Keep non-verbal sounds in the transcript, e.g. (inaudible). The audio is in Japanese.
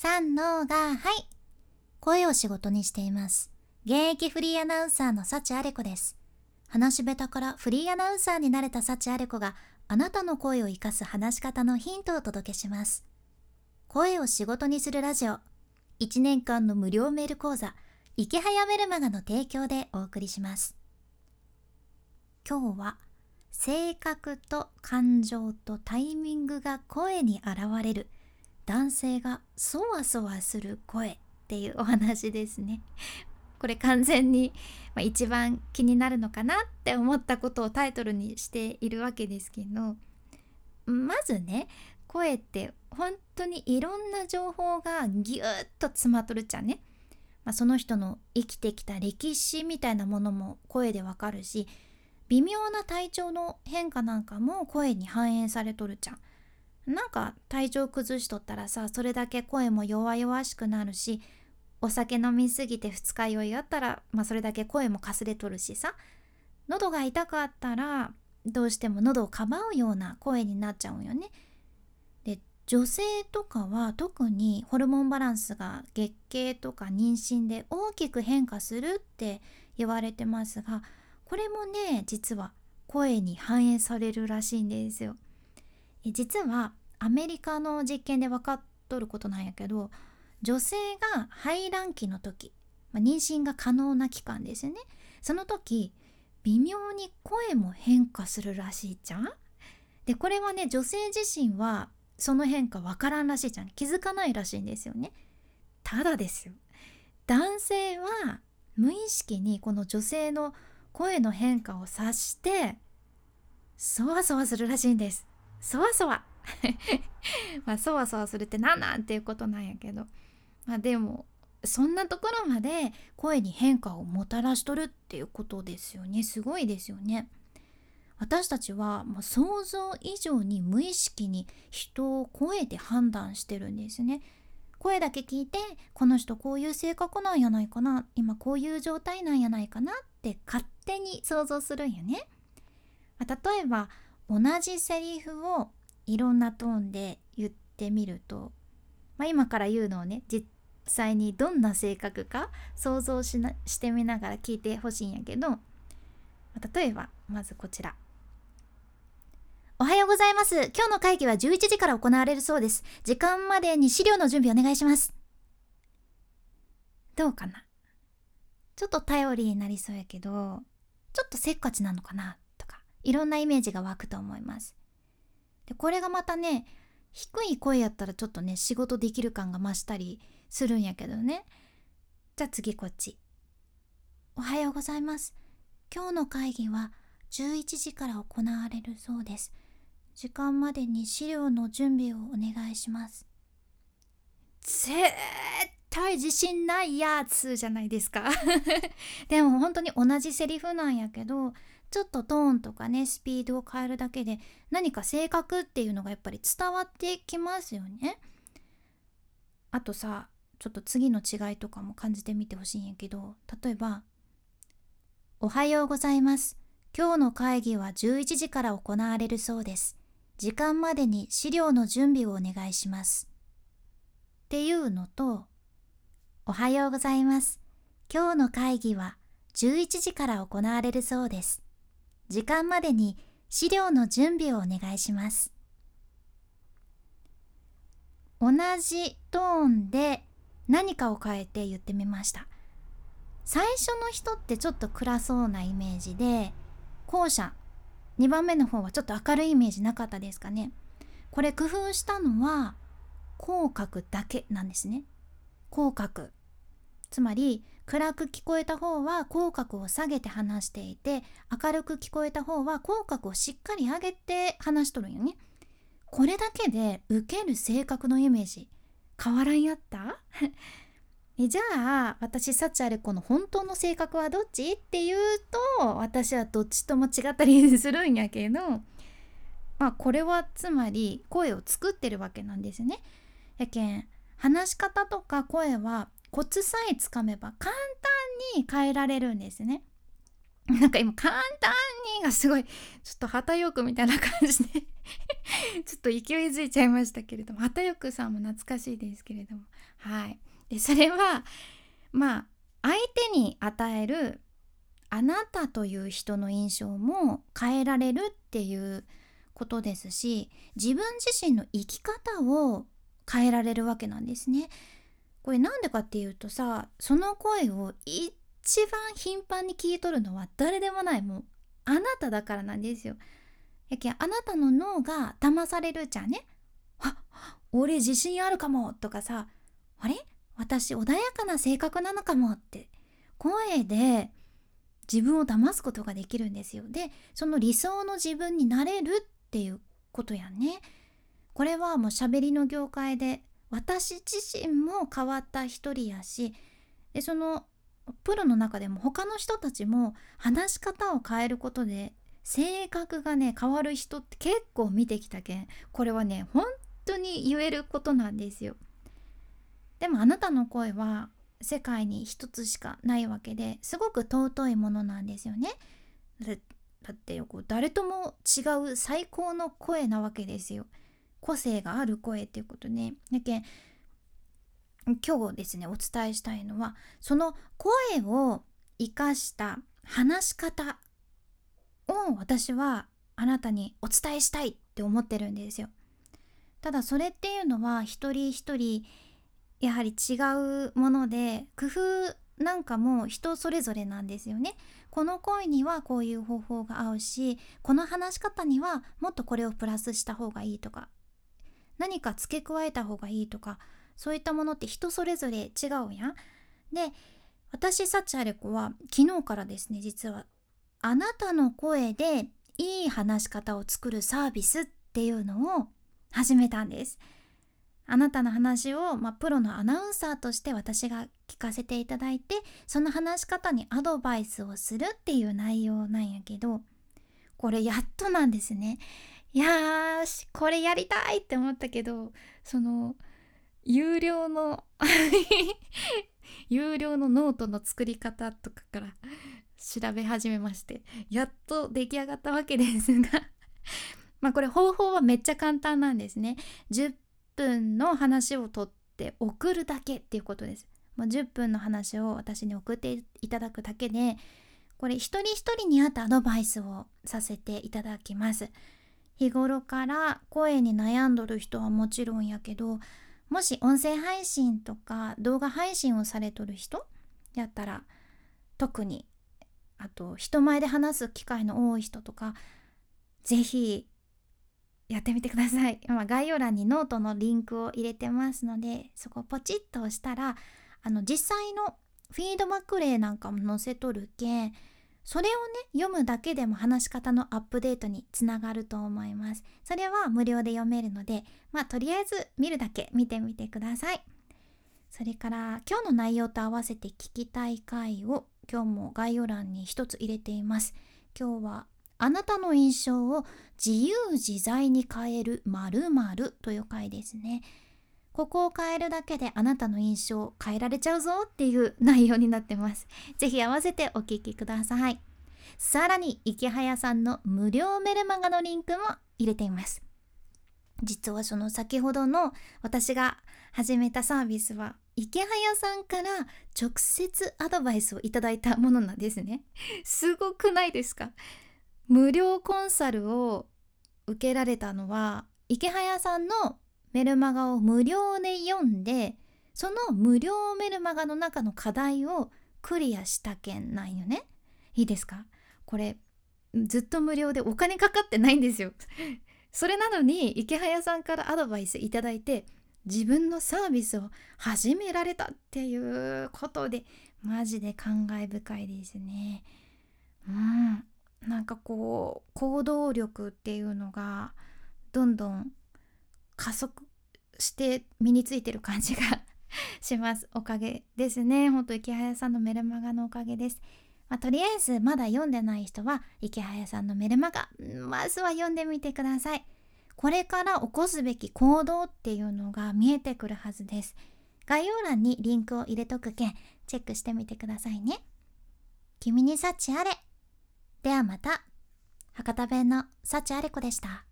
三のがはい。声を仕事にしています。現役フリーアナウンサーの幸あれ子です。話し下手からフリーアナウンサーになれた幸あれ子があなたの声を活かす話し方のヒントをお届けします。声を仕事にするラジオ。1年間の無料メール講座。池早メルマガの提供でお送りします。今日は性格と感情とタイミングが声に現れる男性がそわそわする声っていうお話ですね。(laughs) これ完全に、まあ、一番気になるのかなって思ったことをタイトルにしているわけですけどまずね声って本当にいろんな情報がぎゅっと詰まっとるっちゃね、まあ、その人の生きてきた歴史みたいなものも声でわかるし微妙な体調の変化なんかも声に反映されとるじゃん。なんか体調崩しとったらさそれだけ声も弱々しくなるしお酒飲みすぎて二日酔いあったら、まあ、それだけ声もかすれとるしさ喉が痛かったらどうしても喉をかばうような声になっちゃうよね。で女性とかは特にホルモンバランスが月経とか妊娠で大きく変化するって言われてますがこれもね実は声に反映されるらしいんですよ。実はアメリカの実験で分かっとることなんやけど女性が排卵期の時、まあ、妊娠が可能な期間ですよね。その時微妙に声も変化するらしいじゃん。でこれはね女性自身はその変化分からんらしいじゃん。気づかないらしいんですよね。ただですよ。男性は無意識にこの女性の声の変化を察してそわそわするらしいんです。そわそわ。(laughs) まあそわそわするって何なんっていうことなんやけど。まあでもそんなところまで声に変化をもたらしとるっていうことですよね。すごいですよね。私たちはもう想像以上に無意識に人を声で判断してるんですね。声だけ聞いてこの人こういう性格なんやないかな。今こういう状態なんやないかなって勝手に想像するんやね。ま、例えば同じセリフをいろんなトーンで言ってみると、まあ、今から言うのをね実際にどんな性格か想像しなしてみながら聞いてほしいんやけど、例えばまずこちら。おはようございます。今日の会議は11時から行われるそうです。時間までに資料の準備お願いします。どうかな？ちょっと頼りになりそうやけど、ちょっとせっかちなのかな？とか、いろんなイメージが湧くと思います。で、これがまたね、低い声やったらちょっとね、仕事できる感が増したりするんやけどね。じゃあ次こっち。おはようございます。今日の会議は11時から行われるそうです。時間までに資料の準備をお願いします絶対自信ないやつじゃないですか (laughs) でも本当に同じセリフなんやけどちょっとトーンとかねスピードを変えるだけで何か性格っていうのがやっぱり伝わってきますよねあとさちょっと次の違いとかも感じてみてほしいんやけど例えば「おはようございます今日の会議は11時から行われるそうです時間までに資料の準備をお願いします。っていうのと、おはようございます。今日の会議は11時から行われるそうです。時間までに資料の準備をお願いします。同じトーンで何かを変えて言ってみました。最初の人ってちょっと暗そうなイメージで、後者2番目の方はちょっと明るいイメージなかったですかねこれ工夫したのは口角だけなんですね口角つまり暗く聞こえた方は口角を下げて話していて明るく聞こえた方は口角をしっかり上げて話しとるんよね。これだけで受ける性格のイメージ変わらんやった？(laughs) えじゃあ私サチアレコの本当の性格はどっち？っていうと私はどっちとも違ったりするんやけどまあこれはつまり声を作ってるわけなんですね。やけん話し方とか声はコツさえつかめば簡単に変えられるんですね。(laughs) なんか今簡単にがすごいちょっと旗よくみたいな感じで (laughs) ちょっと勢いづいちゃいましたけれども旗よくさんも懐かしいですけれどもはいでそれはまあ相手に与えるあなたという人の印象も変えられるっていうことですし自分自身の生き方を変えられるわけなんですね。これなんでかっていうとさその声を一番頻繁に聞いとるのは誰でもないもうあなただからなんですよ。やけんあなたの脳が騙されるじゃんね。あ俺自信あるかもとかさあれ？私穏やかな性格なのかもって声で自分を騙すことができるんですよ。でその理想の自分になれるっていうことやね。これはもう喋りの業界で私自身も変わった一人やしでそのプロの中でも他の人たちも話し方を変えることで性格がね変わる人って結構見てきたけんこれはね本当に言えることなんですよ。でもあなたの声は世界に一つしかないわけですごく尊いものなんですよね。だってこう誰とも違う最高の声なわけですよ。個性がある声っていうことね。だけ今日ですねお伝えしたいのはその声を生かした話し方を私はあなたにお伝えしたいって思ってるんですよ。ただそれっていうのは一人一人やはり違うもので工夫なんかも人それぞれなんですよね。この声にはこういう方法が合うしこの話し方にはもっとこれをプラスした方がいいとか何か付け加えた方がいいとかそういったものって人それぞれ違うやん。で私サチアレコは昨日からですね実はあなたの声でいい話し方を作るサービスっていうのを始めたんです。あなたの話を、まあ、プロのアナウンサーとして私が聞かせていただいてその話し方にアドバイスをするっていう内容なんやけどこれやっとなんですね。いやーしこれやりたいって思ったけどその有料の (laughs) 有料のノートの作り方とかから調べ始めましてやっと出来上がったわけですが (laughs) まあこれ方法はめっちゃ簡単なんですね。10分の話をとって送るだけっていうことです。もう10分の話を私に送っていただくだけでこれ一人一人に合ったアドバイスをさせていただきます。日頃から声に悩んどる人はもちろんやけどもし音声配信とか動画配信をされとる人やったら特にあと人前で話す機会の多い人とか是非やってみてください。(laughs) 今概要欄にノートのリンクを入れてますのでそこをポチッと押したらあの実際のフィードバック例なんかも載せとるけんそれをね読むだけでも話し方のアップデートにつながると思います。それは無料で読めるのでまあとりあえず見るだけ見てみてください。それから今日の内容と合わせて聞きたい回を今日も概要欄に一つ入れています。今日はあなたの印象を自由自在に変える〇〇という回ですね。ここを変えるだけであなたの印象を変えられちゃうぞっていう内容になってます。(laughs) ぜひ合わせてお聞きください。さらに池早さんの無料メルマガのリンクも入れています。実はその先ほどの私が始めたサービスは池早さんから直接アドバイスをいただいたものなんですね。(laughs) すごくないですか？無料コンサルを受けられたのは池早さんのメルマガを無料で読んでその無料メルマガの中の課題をクリアした件なんよね。いいですか？これずっと無料でお金かかってないんですよ。(laughs) それなのに池早さんからアドバイスいただいて自分のサービスを始められたっていうことでマジで感慨深いですね。うん。なんかこう行動力っていうのがどんどん加速して身についてる感じが (laughs) します。おかげですね。ほんと池早さんのメルマガのおかげです、まあ、とりあえずまだ読んでない人は池早さんのメルマガまずは読んでみてください。これから起こすべき行動っていうのが見えてくるはずです。概要欄にリンクを入れとくけんチェックしてみてくださいね。君に幸あれ。ではまた。博多弁の幸あれ子でした。